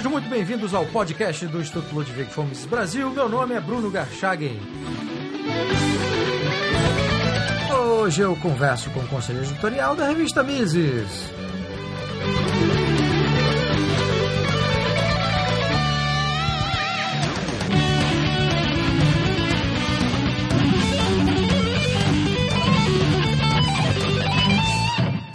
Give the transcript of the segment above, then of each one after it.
Sejam muito bem-vindos ao podcast do Instituto Ludwig Fomes Brasil. Meu nome é Bruno Garchagen. Hoje eu converso com o conselho editorial da revista Mises.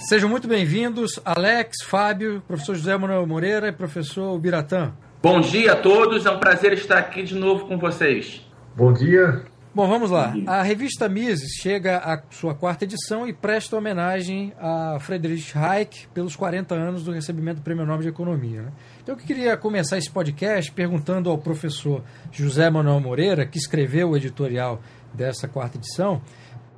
Sejam muito bem-vindos, Alex, Fábio, professor José Manuel Moreira e professor Biratã. Bom dia a todos, é um prazer estar aqui de novo com vocês. Bom dia. Bom, vamos lá. A revista Mises chega à sua quarta edição e presta homenagem a Friedrich Hayek pelos 40 anos do recebimento do Prêmio Nobel de Economia. Né? Então eu queria começar esse podcast perguntando ao professor José Manuel Moreira, que escreveu o editorial dessa quarta edição,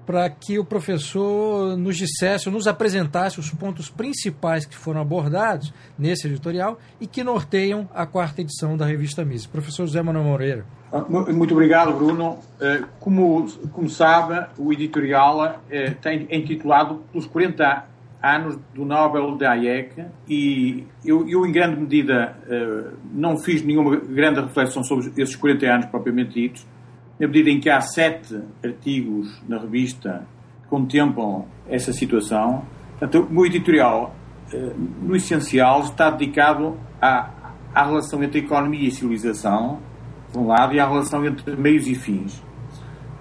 para que o professor nos dissesse, nos apresentasse os pontos principais que foram abordados nesse editorial e que norteiam a quarta edição da revista Mises. Professor José Manuel Moreira. Ah, muito obrigado, Bruno. Eh, como, como sabe, o editorial eh, tem é intitulado Pelos 40 anos do Nobel da Hayek e eu, eu, em grande medida, eh, não fiz nenhuma grande reflexão sobre esses 40 anos propriamente ditos, na medida em que há sete artigos na revista que contemplam essa situação. Portanto, o meu editorial, eh, no essencial, está dedicado à, à relação entre economia e civilização, por um lado, e à relação entre meios e fins.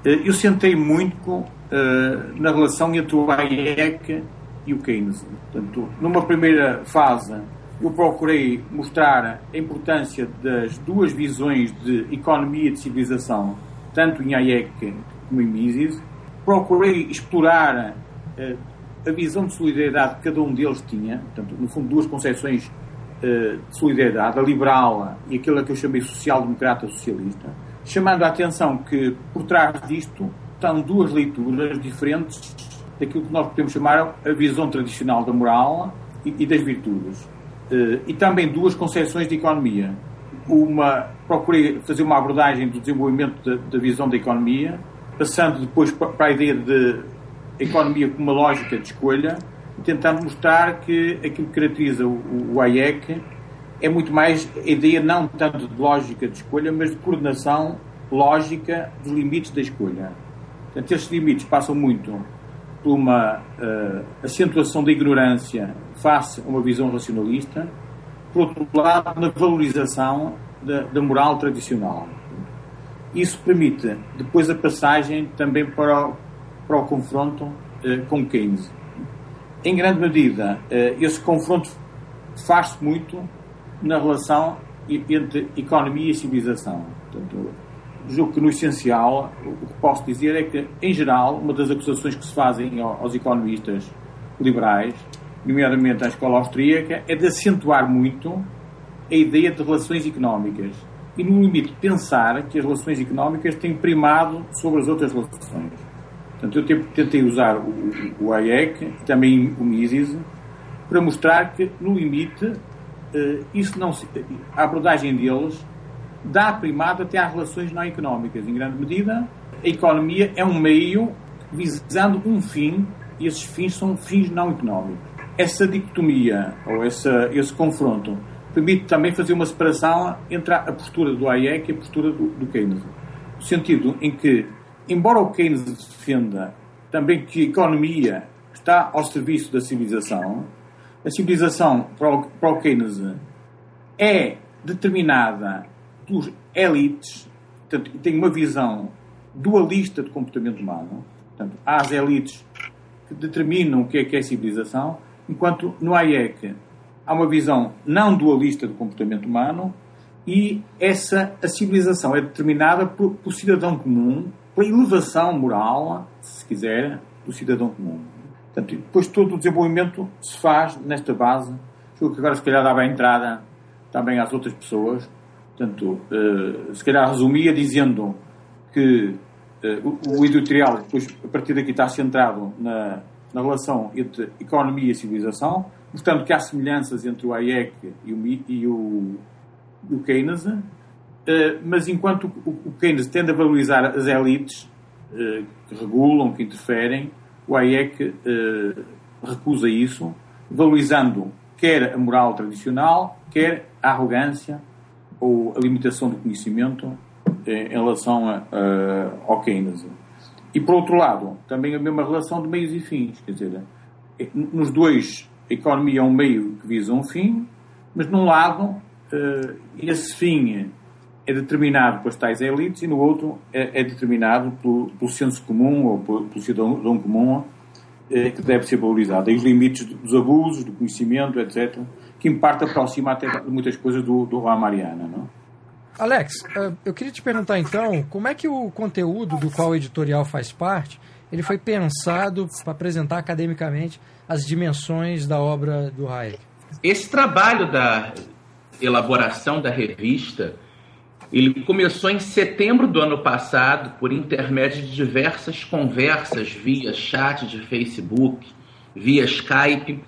Eh, eu sentei muito eh, na relação entre o Hayek e o Keynes. Portanto, numa primeira fase, eu procurei mostrar a importância das duas visões de economia e de civilização tanto em Hayek como em Mises. Procurei explorar uh, a visão de solidariedade que cada um deles tinha, portanto, no fundo, duas concepções uh, de solidariedade, a liberal e aquela que eu chamei social-democrata socialista, chamando a atenção que por trás disto estão duas leituras diferentes daquilo que nós podemos chamar a visão tradicional da moral e, e das virtudes. Uh, e também duas concepções de economia uma, procurei fazer uma abordagem do desenvolvimento da, visão da economia, passando depois para a ideia de economia como uma lógica de escolha, tentando mostrar que aquilo que caracteriza o, o é muito mais a ideia não tanto de lógica de escolha, mas de coordenação lógica dos limites da escolha. Portanto, estes limites passam muito por uma uh, acentuação da ignorância face a uma visão racionalista, por outro lado, na valorização da, da moral tradicional. Isso permite depois a passagem também para o, para o confronto eh, com Keynes. Em grande medida, eh, esse confronto faz-se muito na relação entre economia e civilização. Portanto, julgo que no essencial o que posso dizer é que, em geral, uma das acusações que se fazem aos economistas liberais nomeadamente à escola austríaca, é de acentuar muito a ideia de relações económicas e, no limite, pensar que as relações económicas têm primado sobre as outras relações. Portanto, eu tentei usar o, o e também o Mises para mostrar que, no limite, eh, isso não se, a abordagem deles dá primado até às relações não económicas. Em grande medida, a economia é um meio visando um fim e esses fins são fins não económicos essa dicotomia, ou essa, esse confronto, permite também fazer uma separação entre a postura do Hayek e a postura do, do Keynes. No sentido em que, embora o Keynes defenda também que a economia está ao serviço da civilização, a civilização, para o, para o Keynes, é determinada por elites, portanto, tem uma visão dualista do comportamento humano. Portanto, há as elites que determinam o que é que é civilização enquanto no Hayek há uma visão não dualista do comportamento humano e essa a civilização é determinada por, por cidadão comum, pela elevação moral, se quiser, do cidadão comum. Portanto, depois todo o desenvolvimento se faz nesta base. Julgo que agora se calhar dava a entrada também às outras pessoas. Portanto, uh, se calhar resumia dizendo que uh, o, o editorial, depois, a partir daqui está centrado na, na relação entre economia e civilização, mostrando que há semelhanças entre o Hayek e o, e o, o Keynes, uh, mas enquanto o, Keynes tende a valorizar as elites uh, que regulam, que interferem, o Hayek uh, recusa isso, valorizando quer a moral tradicional, quer a arrogância ou a limitação do conhecimento em relação a, ao Keynes. E, por outro lado, também a mesma relação de meios e fins. Quer dizer, nos dois, a economia é um meio que visa um fim, mas num lado, esse fim é determinado pelas tais elites e no outro é, é determinado pelo, senso comum ou pelo, cidadão comum é, que deve ser valorizado. E os limites dos abusos, do conhecimento, etc., que em parte aproxima até de muitas coisas do, do Juan Mariana. Não? Alex, eh, eu queria te perguntar então, como é que o conteúdo do qual o editorial faz parte, ele foi pensado para apresentar academicamente as dimensões da obra do Hayek? Esse trabalho da elaboração da revista ele começou em setembro do ano passado, por intermédio de diversas conversas via chat de Facebook, via Skype,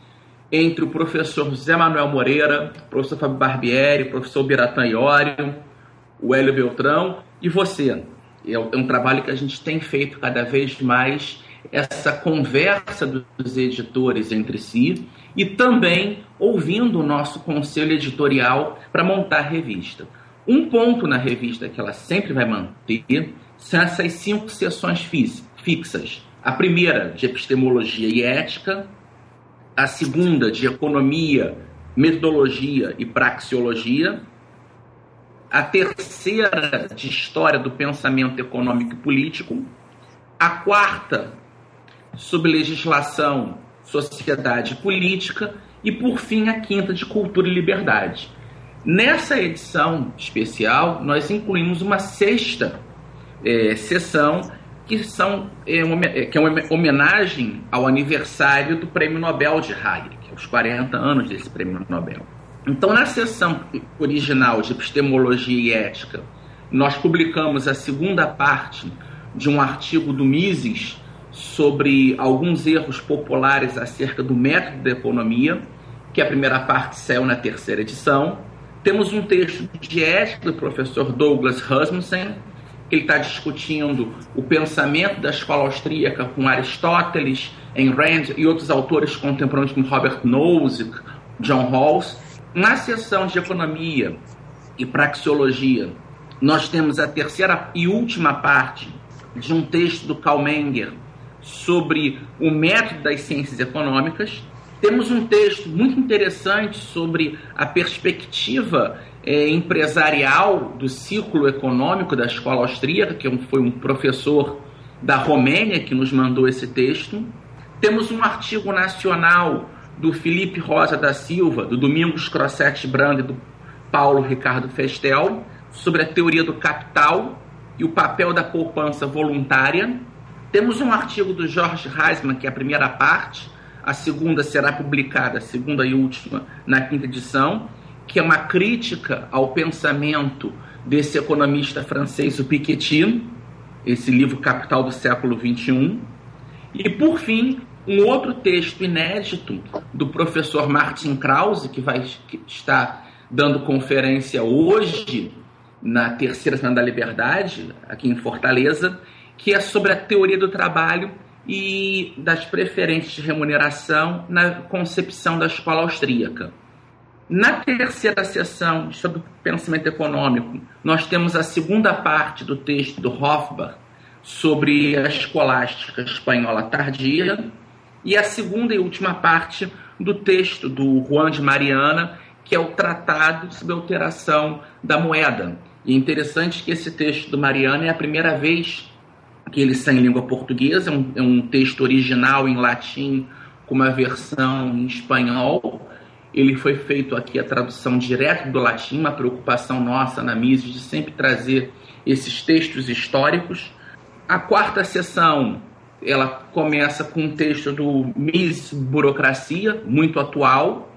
entre o professor José Manuel Moreira, professor Fábio Barbieri, professor Biratan Iório, o Hélio Beltrão e você. É um trabalho que a gente tem feito cada vez mais, essa conversa dos editores entre si e também ouvindo o nosso conselho editorial para montar a revista. Um ponto na revista que ela sempre vai manter são essas cinco sessões fixas. A primeira, de epistemologia e ética, a segunda, de economia, metodologia e praxeologia, a terceira, de história do pensamento econômico e político, a quarta, sobre legislação, sociedade e política, e por fim, a quinta, de cultura e liberdade. Nessa edição especial, nós incluímos uma sexta é, sessão que, são, é, uma, é, que é uma homenagem ao aniversário do Prêmio Nobel de Hayek, os 40 anos desse Prêmio Nobel. Então, na sessão original de Epistemologia e Ética, nós publicamos a segunda parte de um artigo do Mises sobre alguns erros populares acerca do método da economia, que a primeira parte saiu na terceira edição. Temos um texto de ética do professor Douglas Rasmussen, que ele está discutindo o pensamento da escola austríaca com Aristóteles, Ayn Rand e outros autores contemporâneos como Robert Nozick, John Rawls. Na seção de economia e praxeologia, nós temos a terceira e última parte de um texto do Karl Menger sobre o método das ciências econômicas, temos um texto muito interessante sobre a perspectiva é, empresarial do ciclo econômico da escola austríaca, que foi um professor da Romênia que nos mandou esse texto. Temos um artigo nacional do Felipe Rosa da Silva, do Domingos Crossetti Brand e do Paulo Ricardo Festel, sobre a teoria do capital e o papel da poupança voluntária. Temos um artigo do Jorge Heisman, que é a primeira parte, a segunda será publicada, a segunda e última, na quinta edição, que é uma crítica ao pensamento desse economista francês, o Piketty, esse livro Capital do século XXI. E, por fim, um outro texto inédito do professor Martin Krause, que vai estar dando conferência hoje na Terceira Semana da Liberdade, aqui em Fortaleza, que é sobre a teoria do trabalho e das preferências de remuneração na concepção da escola austríaca. Na terceira sessão sobre pensamento econômico, nós temos a segunda parte do texto do Hofbach sobre a escolástica espanhola tardia e a segunda e última parte do texto do Juan de Mariana, que é o Tratado sobre Alteração da Moeda. E é interessante que esse texto do Mariana é a primeira vez que ele está em língua portuguesa, é um, é um texto original em latim com uma versão em espanhol. Ele foi feito aqui a tradução direto do latim, uma preocupação nossa na Mises de sempre trazer esses textos históricos. A quarta sessão ela começa com um texto do Mises Burocracia, muito atual.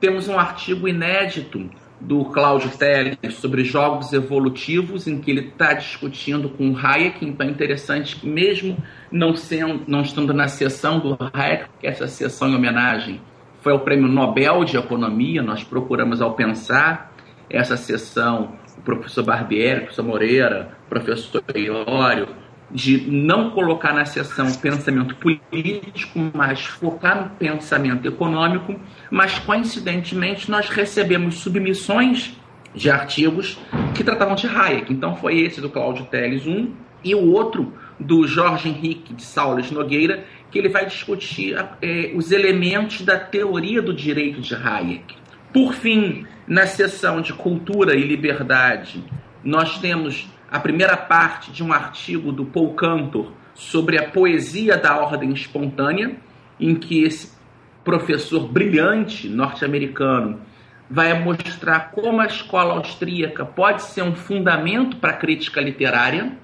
Temos um artigo inédito do Cláudio Teles sobre jogos evolutivos, em que ele está discutindo com Hayek. Então é interessante que, mesmo não, sendo, não estando na sessão do Hayek, que essa sessão em homenagem foi ao Prêmio Nobel de Economia, nós procuramos, ao pensar essa sessão, o professor Barbieri, o professor Moreira, o professor Iório, de não colocar na seção pensamento político, mas focar no pensamento econômico, mas coincidentemente nós recebemos submissões de artigos que tratavam de Hayek. Então foi esse do Cláudio Teles um e o outro do Jorge Henrique de Saules Nogueira, que ele vai discutir é, os elementos da teoria do direito de Hayek. Por fim, na seção de cultura e liberdade, nós temos a primeira parte de um artigo do Paul Cantor sobre a poesia da ordem espontânea, em que esse professor brilhante norte-americano vai mostrar como a escola austríaca pode ser um fundamento para a crítica literária.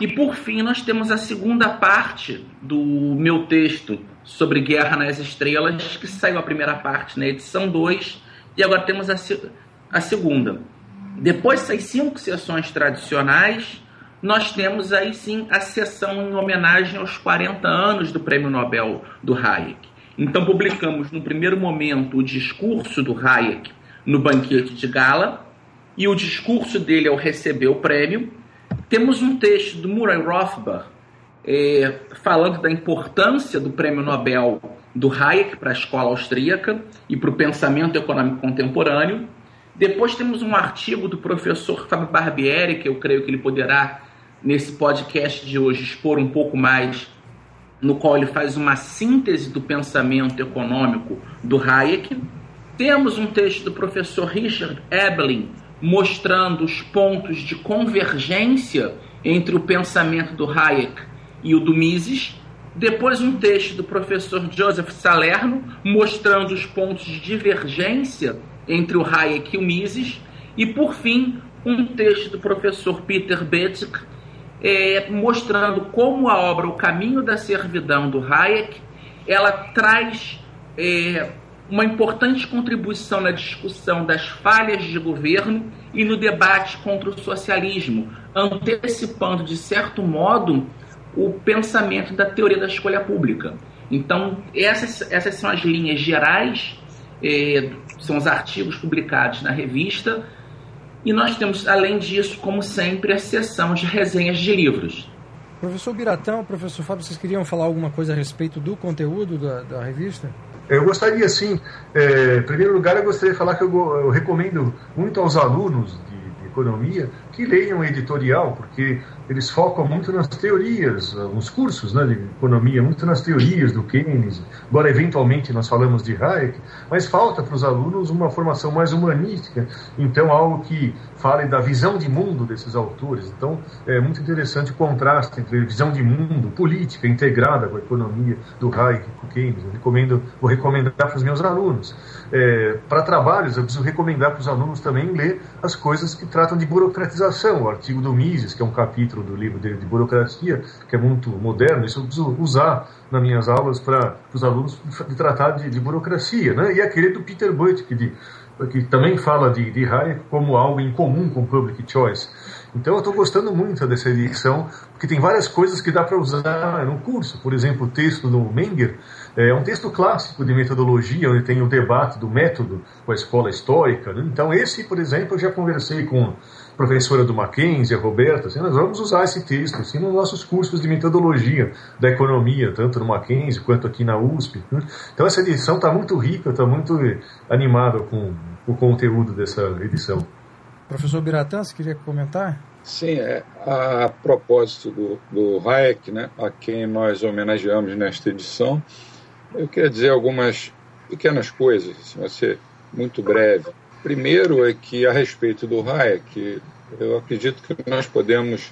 E por fim, nós temos a segunda parte do meu texto sobre Guerra nas Estrelas, que saiu a primeira parte na edição 2, e agora temos a, a segunda. Depois dessas cinco sessões tradicionais, nós temos aí sim a sessão em homenagem aos 40 anos do Prêmio Nobel do Hayek. Então publicamos no primeiro momento o discurso do Hayek no banquete de gala e o discurso dele ao receber o prêmio. Temos um texto do Murray Rothbard é, falando da importância do Prêmio Nobel do Hayek para a escola austríaca e para o pensamento econômico contemporâneo. Depois temos um artigo do professor Fábio Barbieri, que eu creio que ele poderá, nesse podcast de hoje, expor um pouco mais, no qual ele faz uma síntese do pensamento econômico do Hayek. Temos um texto do professor Richard Ebelin, mostrando os pontos de convergência entre o pensamento do Hayek e o do Mises. Depois, um texto do professor Joseph Salerno, mostrando os pontos de divergência entre o Hayek e o Mises, e por fim um texto do professor Peter Betzig é, mostrando como a obra O Caminho da Servidão do Hayek ela traz é, uma importante contribuição na discussão das falhas de governo e no debate contra o socialismo, antecipando de certo modo o pensamento da teoria da escolha pública. Então essas, essas são as linhas gerais é, são os artigos publicados na revista. E nós temos, além disso, como sempre, a sessão de resenhas de livros. Professor Biratão, professor Fábio, vocês queriam falar alguma coisa a respeito do conteúdo da, da revista? Eu gostaria, sim. É, em primeiro lugar, eu gostaria de falar que eu, eu recomendo muito aos alunos de, de economia que leiam o editorial, porque eles focam muito nas teorias, nos cursos né, de economia, muito nas teorias do Keynes. Agora, eventualmente, nós falamos de Hayek, mas falta para os alunos uma formação mais humanística, então, algo que fale da visão de mundo desses autores. Então, é muito interessante o contraste entre visão de mundo, política integrada com a economia do Hayek e do Keynes. Eu recomendo, vou recomendar para os meus alunos. É, para trabalhos, eu preciso recomendar para os alunos também ler as coisas que tratam de burocratização, o artigo do Mises, que é um capítulo do livro dele de burocracia, que é muito moderno, isso eu preciso usar nas minhas aulas para os alunos de tratar de, de, burocracia. Né? E aquele do Peter Butt, que, de, que também fala de, de Hayek como algo em comum com Public Choice. Então eu estou gostando muito dessa edição, porque tem várias coisas que dá para usar no curso. Por exemplo, o texto do Menger é um texto clássico de metodologia, onde tem o debate do método com a escola histórica. Né? Então esse, por exemplo, eu já conversei com professora do Mackenzie, a Roberta, assim, nós vamos usar esse texto assim, nos nossos cursos de metodologia da economia, tanto no Mackenzie quanto aqui na USP. Né? Então essa edição está muito rica, está muito animada com o conteúdo dessa edição. Professor Biratã, você queria comentar? Sim, é, a propósito do, do Hayek, né, a quem nós homenageamos nesta edição, eu queria dizer algumas pequenas coisas, assim, vai ser muito breve. Primeiro é que, a respeito do Hayek, eu acredito que nós podemos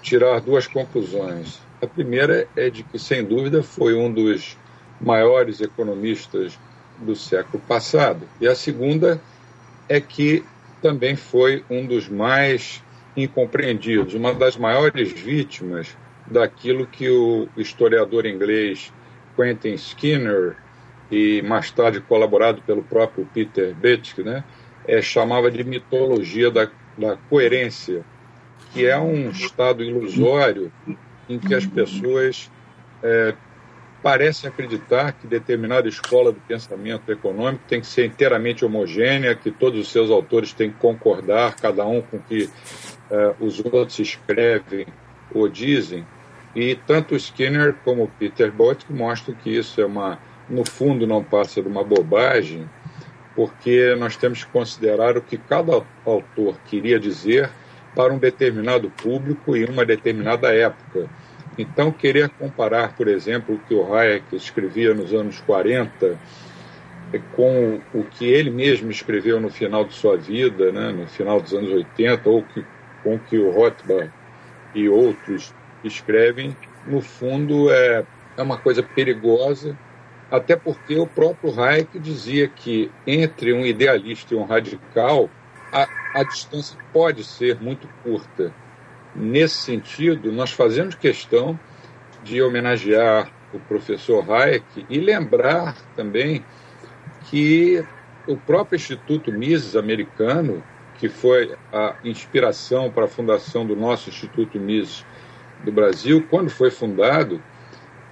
tirar duas conclusões. A primeira é de que, sem dúvida, foi um dos maiores economistas do século passado. E a segunda é que também foi um dos mais incompreendidos, uma das maiores vítimas daquilo que o historiador inglês Quentin Skinner e mais tarde colaborado pelo próprio Peter Betzky, né, é, chamava de mitologia da, da coerência, que é um estado ilusório em que as pessoas é, parecem acreditar que determinada escola do pensamento econômico tem que ser inteiramente homogênea, que todos os seus autores têm que concordar, cada um com o que é, os outros escrevem ou dizem, E tanto Skinner como Peter Bolt mostram que isso é uma, no fundo, não passa de uma bobagem, porque nós temos que considerar o que cada autor queria dizer para um determinado público e uma determinada época. Então, querer comparar, por exemplo, o que o Hayek escrevia nos anos 40 eh, com o que ele mesmo escreveu no final de sua vida, né, no final dos anos 80, ou que, com o que o Rothbard e outros escrevem, no fundo é, é uma coisa perigosa, até porque o próprio Hayek dizia que entre um idealista e um radical, a, a distância pode ser muito curta. Nesse sentido, nós fazemos questão de homenagear o professor Hayek e lembrar também que o próprio Instituto Mises americano, que foi a inspiração para a fundação do nosso Instituto Mises do Brasil, quando foi fundado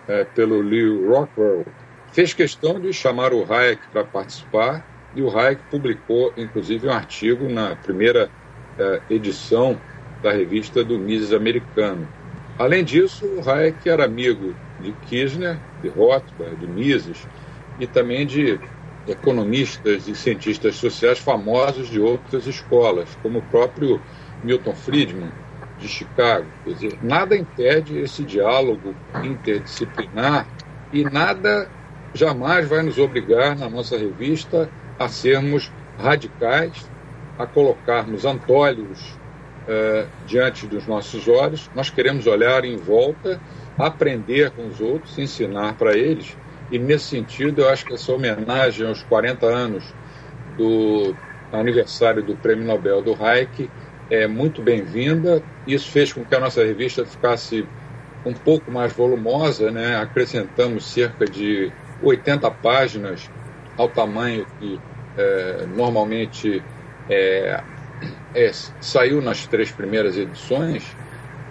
é, pelo Leo Rockwell, fez questão de chamar o Hayek para participar e o Hayek publicou, inclusive, um artigo na primeira é, edição da revista do Mises americano. Além disso, o Hayek era amigo de Kirchner, de Rothbard, de Mises e também de economistas e cientistas sociais famosos de outras escolas, como o próprio Milton Friedman, de Chicago. Quer dizer, nada impede esse diálogo interdisciplinar e nada jamais vai nos obrigar, na nossa revista, a sermos radicais, a colocarmos antólogos uh, diante dos nossos olhos, nós queremos olhar em volta, aprender com os outros, ensinar para eles. E nesse sentido, eu acho que essa homenagem aos 40 anos do aniversário do Prêmio Nobel do Hayek é muito bem-vinda. Isso fez com que a nossa revista ficasse um pouco mais volumosa, né? acrescentamos cerca de 80 páginas ao tamanho que é, normalmente é, é, saiu nas três primeiras edições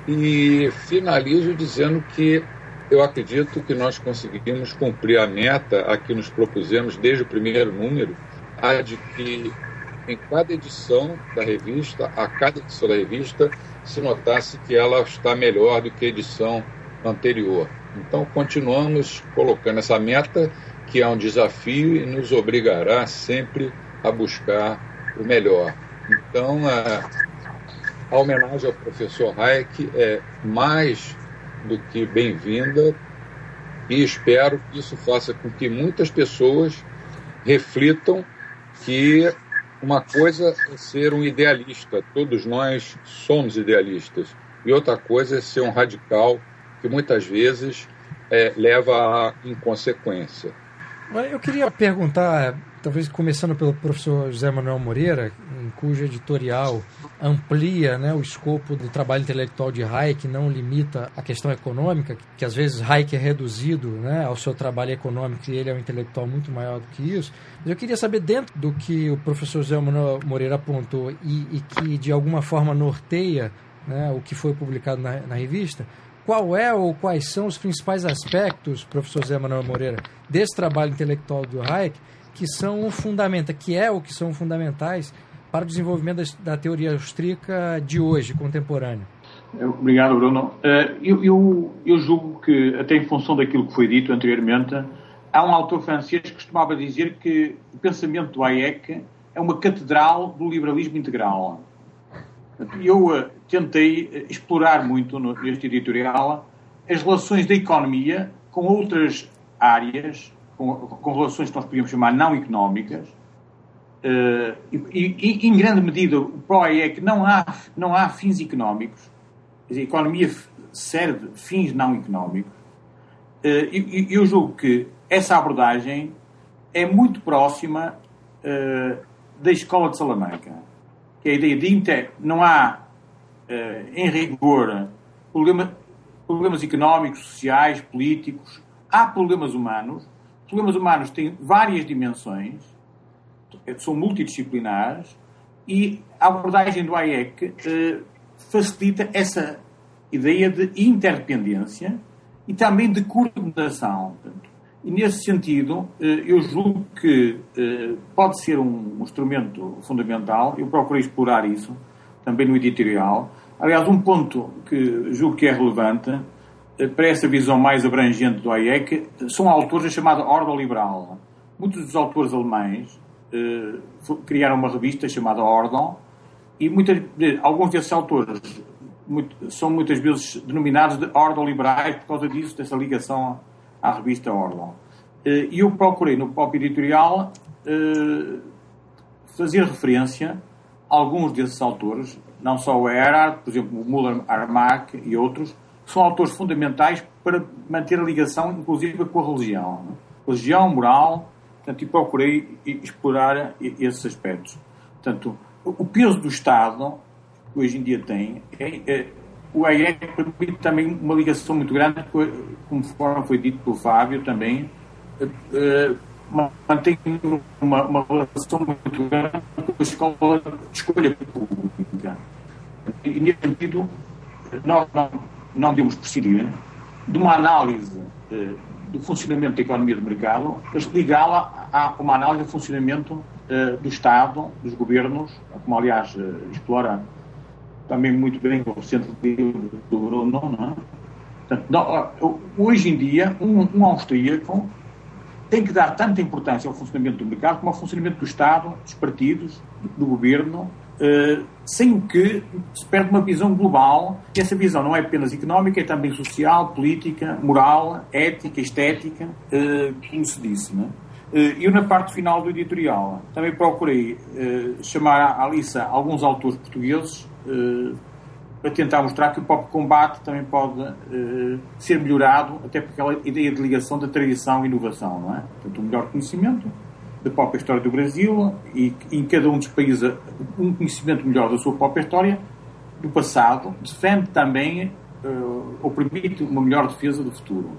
e finalizo dizendo que eu acredito que nós conseguimos cumprir a meta a que nos propusemos desde o primeiro número, a de que em cada edição da revista, a cada edição da revista, se notasse que ela está melhor do que a edição anterior. Então, continuamos colocando essa meta, que é um desafio e nos obrigará sempre a buscar o melhor. Então, a, a homenagem ao professor Hayek é mais do que bem-vinda e espero que isso faça com que muitas pessoas reflitam que uma coisa é ser um idealista, todos nós somos idealistas, e outra coisa é ser um radical que muitas vezes é, leva à inconsequência. Eu queria perguntar talvez começando pelo professor José Manuel Moreira, cujo editorial amplia né, o escopo do trabalho intelectual de Hayek, não limita a questão econômica, que às vezes Hayek é reduzido né, ao seu trabalho econômico e ele é um intelectual muito maior do que isso. Mas eu queria saber, dentro do que o professor José Manuel Moreira apontou e, e que de alguma forma norteia né, o que foi publicado na, na revista, qual é ou quais são os principais aspectos, professor José Manuel Moreira, desse trabalho intelectual do Hayek que são fundamentais, que é o que são fundamentais para o desenvolvimento da, da teoria austríaca de hoje, contemporânea. Obrigado, Bruno. Eh, eu, eu, eu, julgo que, até em função daquilo que foi dito anteriormente, há um autor francês que costumava dizer que o pensamento do Hayek é uma catedral do liberalismo integral. Eu eh, tentei eh, explorar muito neste editorial as relações da economia com outras áreas com, com relações que nós podíamos chamar não económicas, uh, e, e, em grande medida o PROE é que não há, não há fins económicos, a economia serve fins não económicos, uh, e eu julgo que essa abordagem é muito próxima uh, da escola de Salamanca, que a ideia de inter, não há, em rigor, problema, problemas económicos, sociais, políticos, há problemas humanos, problemas humanos têm várias dimensões, são multidisciplinares, e a abordagem do Hayek eh, facilita essa ideia de interdependência e também de coordenação. E nesse sentido, eh, eu julgo que eh, pode ser um instrumento fundamental, eu procurei explorar isso também no editorial. Aliás, um ponto que julgo que é relevante para essa visão mais abrangente do Hayek, são autores da chamada Ordem Liberal. Muitos dos autores alemães eh, criaram uma revista chamada Ordem e muitas, alguns desses autores muito, são muitas vezes denominados de Ordem Liberais por causa disso, dessa ligação à revista Ordem. Eh, e eu procurei no próprio editorial eh, fazer referência a alguns desses autores, não só o Erhard, por exemplo, o Müller Armack e outros, são autores fundamentais para manter a ligação, inclusive, com a religião. Né? Religião, moral, portanto, e procurei explorar esses aspectos. Portanto, o peso do Estado, que hoje em dia tem, é, é, o AEC permite também uma ligação muito grande, conforme foi dito pelo Fábio também, é, mantém uma, uma relação muito grande com a escola de escolha pública. E, nesse sentido, nós não não devemos prescindir de uma análise eh, do funcionamento da economia de mercado, mas ligá-la a uma análise do funcionamento eh, do Estado, dos governos, como aliás eh, explora também muito bem o centro do Bruno, não é? Portanto, não, hoje em dia, um, um austríaco tem que dar tanta importância ao funcionamento do mercado como ao funcionamento do Estado, dos partidos, do governo Uh, sem que se perde uma visão global. E essa visão não é apenas económica, é também social, política, moral, ética, estética, uh, como se disse. Né? Uh, eu, na parte final do editorial, também procurei chamar à lista alguns autores portugueses para tentar mostrar que o próprio combate também pode ser melhorado, até por aquela ideia de ligação da tradição e inovação. Não é? Portanto, um melhor conhecimento da própria história do Brasil e em cada um dos países um conhecimento melhor da sua própria história, do passado, defende também uh, ou permite uma melhor defesa do futuro.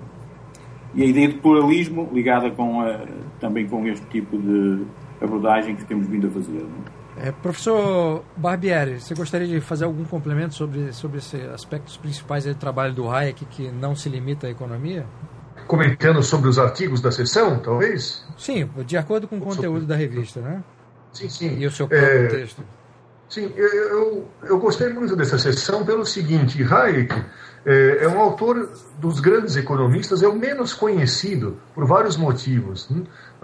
E a ideia de pluralismo ligada com a, também com este tipo de abordagem que temos vindo a fazer. É, professor Barbieri, você gostaria de fazer algum complemento sobre, sobre esses aspectos principais do trabalho do Hayek que não se limita à economia? comentando sobre os artigos da sessão, talvez? Sim, de acordo com o conteúdo sobre... da revista, né? Sim, sim. E o seu próprio é... texto. Sim, eu, eu, gostei muito dessa sessão pelo seguinte: Hayek é, é, um autor dos grandes economistas, é o menos conhecido por vários motivos.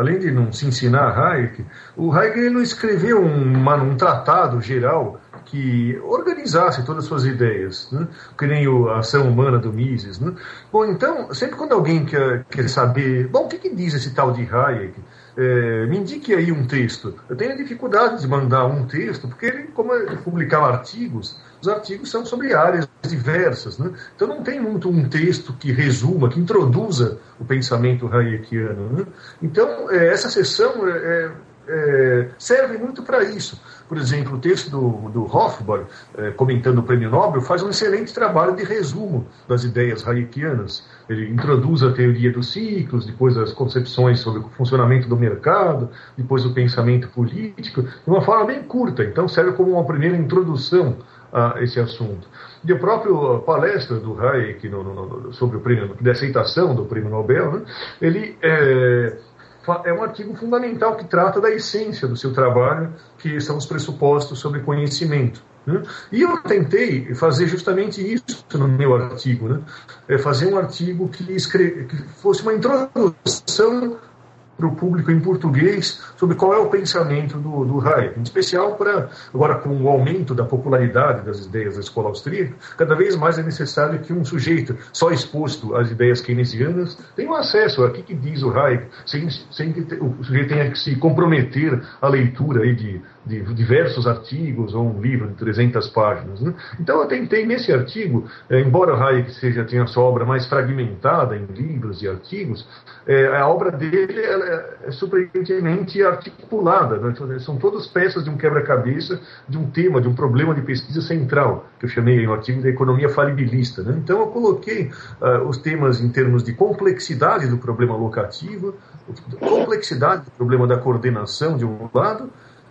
Além de não se ensinar Hayek, o Hayek não escreveu um, um tratado geral que organizasse todas as suas ideias, né? que nem a ação humana do Mises. Né? Bom, então, sempre quando alguém quer, quer saber, bom, o que, que diz esse tal de Hayek? É, me indique aí um texto. Eu tenho dificuldade de mandar um texto, porque ele, como ele publicava artigos, os artigos são sobre áreas diversas. Né? Então não tem muito um texto que resuma, que introduza o pensamento hayekiano. Né? Então, é, essa sessão é, é é, servem muito para isso. Por exemplo, o texto do, do Hofbauer, é, comentando o prêmio Nobel, faz um excelente trabalho de resumo das ideias hayekianas. Ele introduz a teoria dos ciclos, depois as concepções sobre o funcionamento do mercado, depois o pensamento político, de uma forma bem curta. Então, serve como uma primeira introdução a esse assunto. E a própria palestra do Hayek no, no, no, sobre o prêmio, de aceitação do prêmio Nobel, né, ele é, é um artigo fundamental que trata da essência do seu trabalho, que são os pressupostos sobre conhecimento. Né? E eu tentei fazer justamente isso no meu artigo, né? é fazer um artigo que, que fosse uma introdução para o público em português sobre qual é o pensamento do, do Hayek, em especial para, agora com o aumento da popularidade das ideias da escola austríaca, cada vez mais é necessário que um sujeito só exposto às ideias keynesianas tenha acesso. A que, que diz o Hayek, sem, sem que o sujeito tenha que se comprometer à leitura aí de, de diversos artigos ou um livro de 300 páginas. Né? Então eu tentei nesse artigo, eh, embora Hayek seja, tenha sua obra mais fragmentada em livros e artigos, eh, a obra dele é, é surpreendentemente articulada. Né? São todas peças de um quebra-cabeça de um tema, de um problema de pesquisa central, que eu chamei no artigo da economia falibilista. Né? Então eu coloquei uh, os temas em termos de complexidade do problema locativo, complexidade do problema da coordenação de um lado,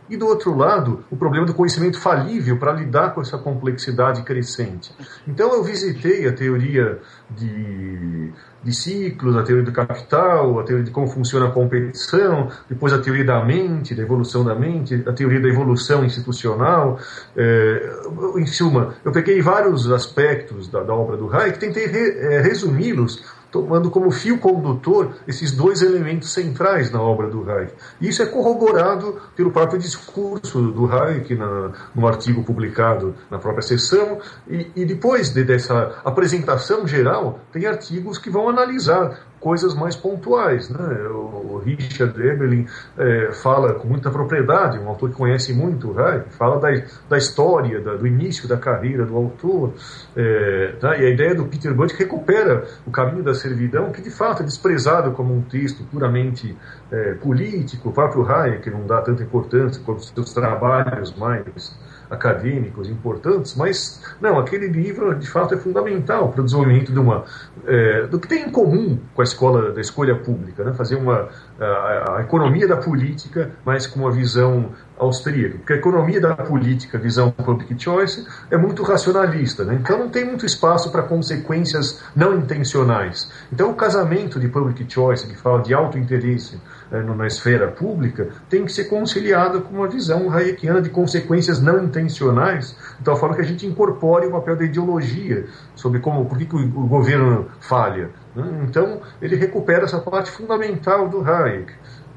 e do outro lado, o problema do conhecimento falível para lidar com essa complexidade crescente. Então eu visitei a teoria de, de ciclos, a teoria do capital, a teoria de como funciona a competição, depois a teoria da mente, da evolução da mente, a teoria da evolução institucional. É, em suma, eu peguei vários aspectos da, da obra do Hayek, tentei re, é, resumi-los tomando como fio condutor esses dois elementos centrais na obra do Hayek. Isso é corroborado pelo próprio discurso do Hayek na, no artigo publicado na própria sessão, e, e depois de, dessa apresentação geral, tem artigos que vão analisar coisas mais pontuais. Né? O Richard Eberlin é, fala com muita propriedade, um autor que conhece muito Hayek, fala da, da história, da, do início da carreira do autor, é, tá? e a ideia do Peter Butt recupera o caminho da servidão, que de fato é desprezado como um texto puramente é, político, o próprio Hayek não dá tanta importância quanto os seus trabalhos mais acadêmicos importantes, mas não, aquele livro de fato é fundamental para o desenvolvimento de uma é, do que tem em comum com a escola da escolha pública, né? fazer uma a, a, economia da política, mas com uma visão austríaca, porque a economia da política, visão public choice, é muito racionalista, né? então não tem muito espaço para consequências não intencionais. Então o casamento de public choice, que fala de alto interesse na esfera pública, tem que ser conciliado com uma visão hayekiana de consequências não intencionais, de tal forma que a gente incorpore o papel da ideologia sobre como, por que, que o, governo falha. Né? Então ele recupera essa parte fundamental do Hayek.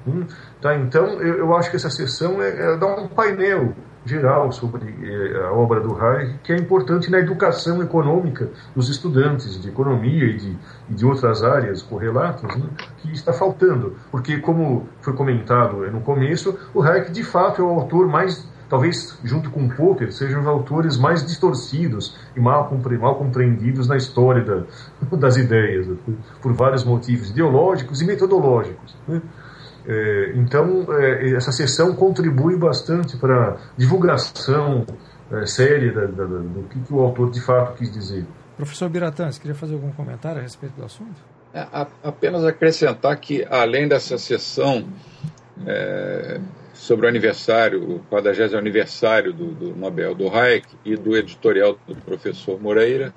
Hum, tá, então, eu, eu, acho que essa sessão é, é dar um painel geral sobre eh, a obra do Hayek, que é importante na educação econômica dos estudantes de economia e de, e de outras áreas correlatas, né, que está faltando. Porque, como foi comentado no começo, o Hayek de fato é o autor mais talvez junto com Popper, sejam os autores mais distorcidos e mal, compre mal compreendidos na história da, das ideias, por vários motivos ideológicos e metodológicos. Né? É, então, é, essa sessão contribui bastante para a divulgação é, séria da, da, do que, que, o autor de fato quis dizer. Professor Biratã, você queria fazer algum comentário a respeito do assunto? É, apenas acrescentar que, além dessa sessão é, sobre o aniversário, o 40 aniversário do, do Nobel do Hayek e do editorial do professor Moreira,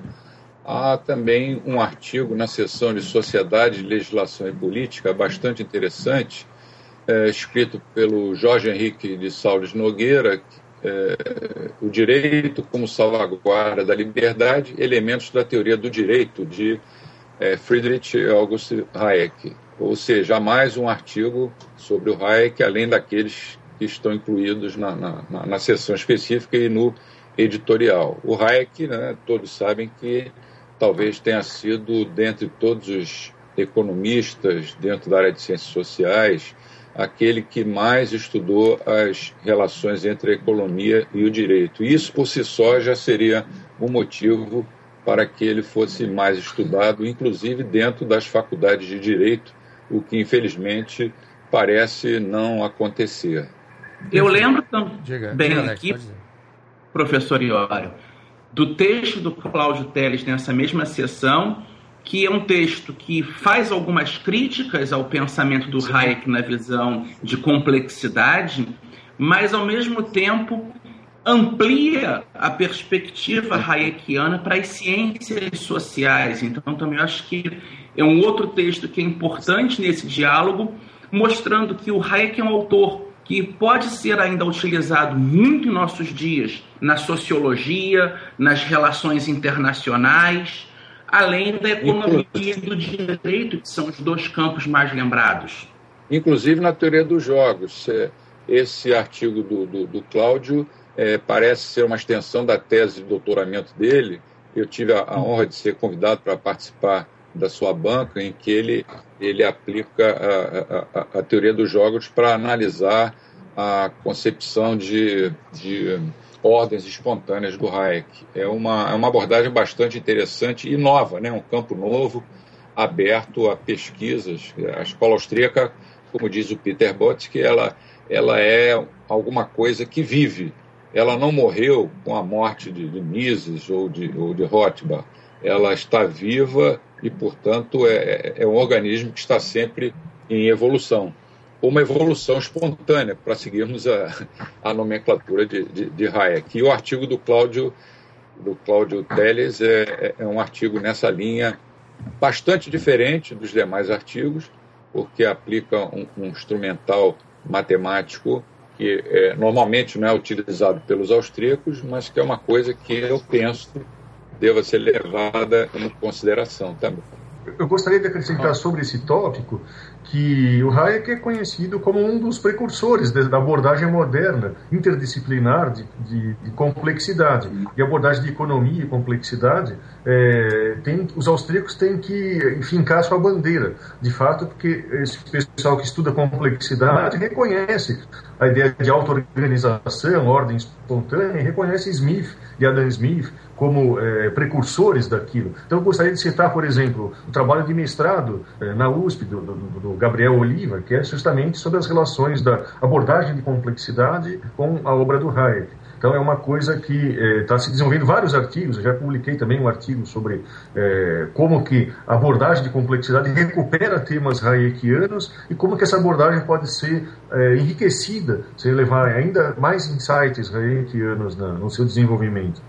há também um artigo na seção de Sociedade, Legislação e Política bastante interessante, é, escrito pelo Jorge Henrique de Saules Nogueira, é, O Direito como Salvaguarda da Liberdade, Elementos da Teoria do Direito, de é, Friedrich August Hayek. Ou seja, mais um artigo sobre o Hayek, além daqueles que estão incluídos na, na, na, na específica e no editorial. O Hayek, né, todos sabem que talvez tenha sido, dentre todos os economistas dentro da área de ciências sociais, aquele que mais estudou as relações entre a economia e o direito. Isso por si só já seria um motivo para que ele fosse mais estudado, inclusive dentro das faculdades de direito, o que infelizmente parece não acontecer. Eu lembro também diga, aqui, professor Iório, do texto do Cláudio Teles nessa mesma sessão, que é um texto que faz algumas críticas ao pensamento do Hayek na visão de complexidade, mas ao mesmo tempo amplia a perspectiva hayekiana para as ciências sociais. Então, também acho que é um outro texto que é importante nesse diálogo, mostrando que o Hayek é um autor que pode ser ainda utilizado muito em nossos dias na sociologia, nas relações internacionais, além da economia e do direito, que são os dois campos mais lembrados. Inclusive na teoria dos jogos. Esse artigo do, do, do Cláudio é, parece ser uma extensão da tese de doutoramento dele. Eu tive a, a honra de ser convidado para participar da sua banca, em que ele, ele aplica a, a, a teoria dos jogos para analisar a concepção de, de ordens espontâneas do Hayek. É uma, é uma abordagem bastante interessante e nova, né? um campo novo, aberto a pesquisas. A escola austríaca, como diz o Peter Botzke, ela, ela é alguma coisa que vive. Ela não morreu com a morte de, de Mises ou de, ou de Rothbard. Ela está viva e, portanto, é, é um organismo que está sempre em evolução. Uma evolução espontânea, para seguirmos a, a nomenclatura de, de, de, Hayek. E o artigo do Cláudio, do Cláudio Teles é, é, é um artigo nessa linha bastante diferente dos demais artigos, porque aplica um, um instrumental matemático que é, normalmente não é utilizado pelos austríacos, mas que é uma coisa que eu penso deva ser levada em consideração também. Eu gostaria de acrescentar sobre esse tópico que o Hayek é conhecido como um dos precursores da abordagem moderna, interdisciplinar de, de, de complexidade. E abordagem de economia e complexidade, é, tem, os austríacos têm que fincar sua bandeira, de fato, porque esse pessoal que estuda complexidade reconhece a ideia de auto-organização, ordem espontânea, e reconhece Smith e Adam Smith como é, precursores daquilo. Então, eu gostaria de citar, por exemplo, o trabalho de mestrado é, na USP do, do, do, Gabriel Oliva, que é justamente sobre as relações da abordagem de complexidade com a obra do Hayek. Então é uma coisa que está é, se desenvolvendo vários artigos. Eu já publiquei também um artigo sobre é, como que a abordagem de complexidade recupera temas hayekianos e como que essa abordagem pode ser é, enriquecida se levar ainda mais insights hayekianos na, no seu desenvolvimento.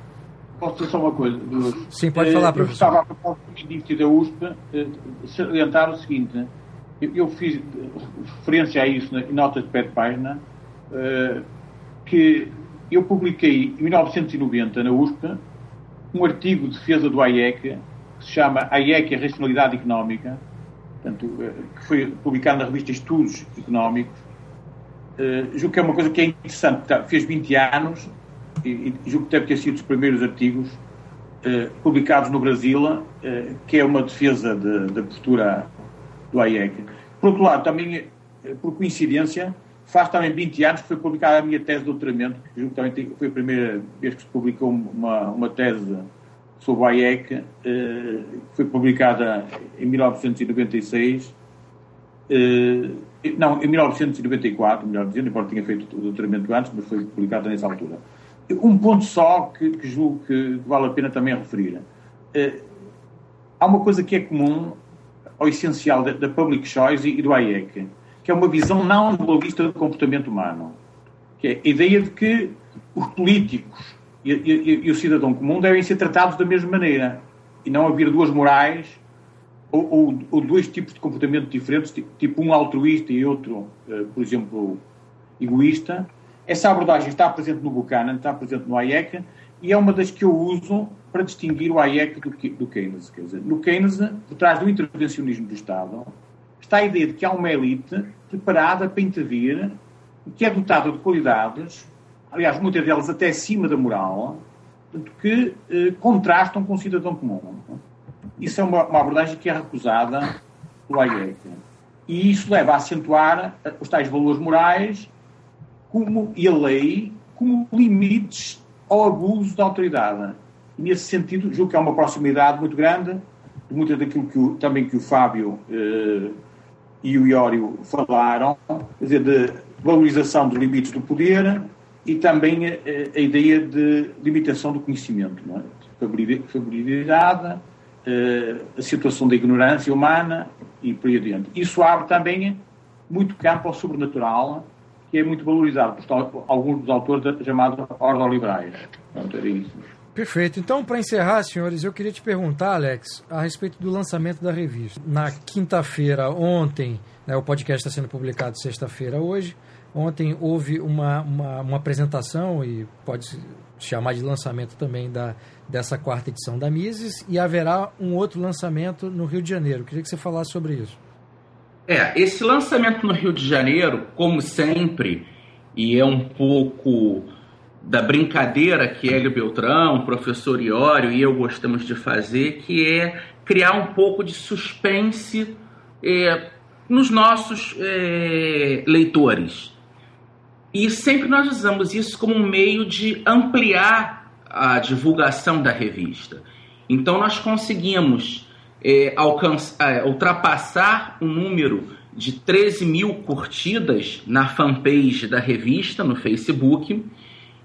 Posso dizer só uma coisa? Sim, pode falar, professor. Eu estava a início da USP salientar o seguinte. Eu, eu, fiz referência a isso em notas de pé de página, que eu publiquei em 1990 na USP um artigo de defesa do AIEC, que se chama AIEC e a Racionalidade Económica, portanto, que foi publicado na revista Estudos Económicos. julgo que é uma coisa que é interessante, fez 20 anos e, e julgo que deve ter sido dos primeiros artigos eh, publicados no Brasil, eh, que é uma defesa da de, postura do AIEC. Por outro lado, também, eh, por coincidência, faz também 20 anos que foi publicada a minha tese de doutoramento, que também foi a primeira vez que se publicou uma, uma tese sobre o AIEC, eh, que foi publicada em 1996. Eh, não, em 1994, melhor dizendo, embora tenha feito o doutoramento antes, mas foi publicada nessa altura. Um ponto só que, que julgo que vale a pena também referir. Uh, há uma coisa que é comum ao essencial da, da Public Choice e do AIEC, que é uma visão não globalista do comportamento humano. Que é a ideia de que os políticos e, e, e, o cidadão comum devem ser tratados da mesma maneira e não haver duas morais ou, ou, ou dois tipos de comportamento diferentes, tipo um altruísta e outro, uh, por exemplo, egoísta, essa abordagem está presente no Buchanan, está presente no Hayek, e é uma das que eu uso para distinguir o Hayek do, do Keynes. Quer dizer, no Keynes, por trás do intervencionismo do Estado, está a ideia de que há uma elite preparada para intervir, que é dotada de qualidades, aliás, muitas delas até acima da moral, que eh, contrastam com o cidadão comum. Isso é uma, uma abordagem que é recusada pelo Hayek. E isso leva a acentuar os tais valores morais como, e a lei como limites ao abuso da autoridade. E nesse sentido, julgo que há uma proximidade muito grande de muito daquilo que o, também que o Fábio eh, e o Iório falaram, dizer, de valorização dos limites do poder e também a, eh, a ideia de limitação do conhecimento, não é? Fabilidade, eh, a situação da ignorância humana e por aí adiante. Isso abre também muito campo ao sobrenatural que é muito valorizado por alguns dos autores da chamada Ordem Liberais. Pronto, era isso. Perfeito. Então, para encerrar, senhores, eu queria te perguntar, Alex, a respeito do lançamento da revista. Na quinta-feira, ontem, né, o podcast está sendo publicado sexta-feira hoje. Ontem houve uma, uma, uma, apresentação, e pode chamar de lançamento também da, dessa quarta edição da Mises, e haverá um outro lançamento no Rio de Janeiro. Eu queria que você falasse sobre isso. É, esse lançamento no Rio de Janeiro, como sempre, e é um pouco da brincadeira que Hélio Beltrão, professor Iório e eu gostamos de fazer, que é criar um pouco de suspense é, nos nossos é, leitores. E sempre nós usamos isso como um meio de ampliar a divulgação da revista. Então nós conseguimos é, alcançar, é, ultrapassar o número de 13 mil curtidas na fanpage da revista no Facebook.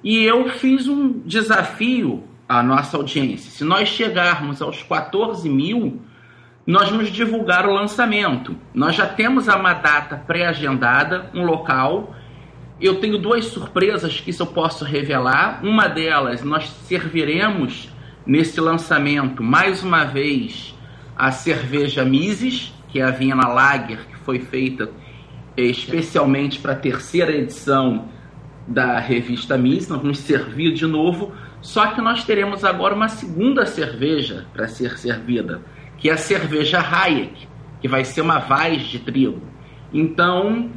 E eu fiz um desafio à nossa audiência. Se nós chegarmos aos 14 mil, nós vamos divulgar o lançamento. Nós já temos uma data pré-agendada, um local. Eu tenho duas surpresas que isso eu posso revelar. Uma delas, nós serviremos nesse lançamento mais uma vez a cerveja Mises, que é a Viena Lager, que foi feita especialmente para a terceira edição da revista Mises. Nós vamos servir de novo, só que nós teremos agora uma segunda cerveja para ser servida que é a cerveja Hayek, que vai ser uma vaz de trigo. Então,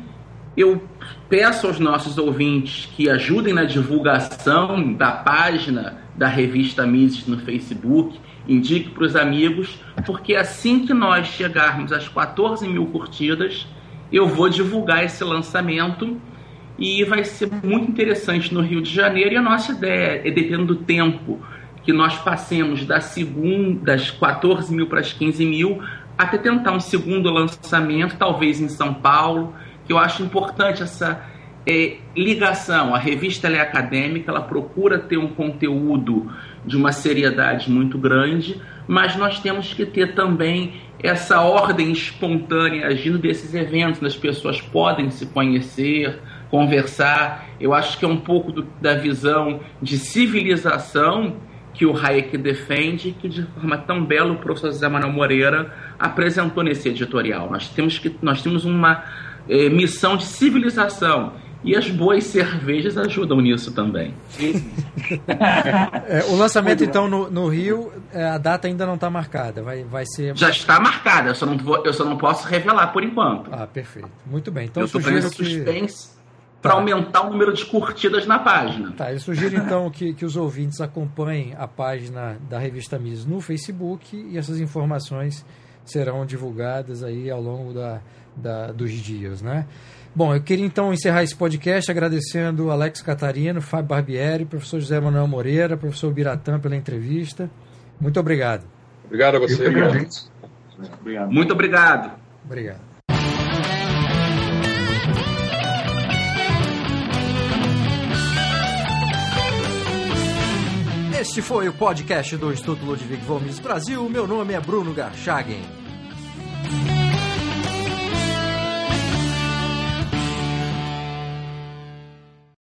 eu peço aos nossos ouvintes que ajudem na divulgação da página da revista Mises no Facebook, indique para os amigos, porque assim que nós chegarmos às 14 mil curtidas, eu vou divulgar esse lançamento e vai ser muito interessante no Rio de Janeiro. E a nossa ideia é, dependendo do tempo que nós passemos das, segunda, das 14 mil para as 15 mil, até tentar um segundo lançamento, talvez em São Paulo, que eu acho importante essa é, ligação. A revista é acadêmica, ela procura ter um conteúdo de uma seriedade muito grande, mas nós temos que ter também essa ordem espontânea agindo desses eventos, as pessoas podem se conhecer, conversar. Eu acho que é um pouco do, da visão de civilização que o Hayek defende, que de forma tão bela o professor José Manuel Moreira apresentou nesse editorial. Nós temos, que, nós temos uma eh, missão de civilização e as boas cervejas ajudam nisso também. é, o lançamento, então, no, no Rio, é, a data ainda não está marcada. Vai, vai ser. Já está marcada, eu só, não vou, eu só não posso revelar por enquanto. Ah, perfeito. Muito bem. Então, eu sugiro que. Suspense para tá. aumentar o número de curtidas na página. Tá, eu sugiro então que, que os ouvintes acompanhem a página da revista Mises no Facebook e essas informações serão divulgadas aí ao longo da, da, dos dias, né? Bom, eu queria então encerrar esse podcast agradecendo Alex Catarino, Fábio Barbieri, professor José Manuel Moreira, professor Biratã pela entrevista. Muito obrigado. Obrigado a você. Obrigado. Muito obrigado. Obrigado. Este foi o podcast do Instituto Ludwig Mises Brasil. Meu nome é Bruno Garchagen.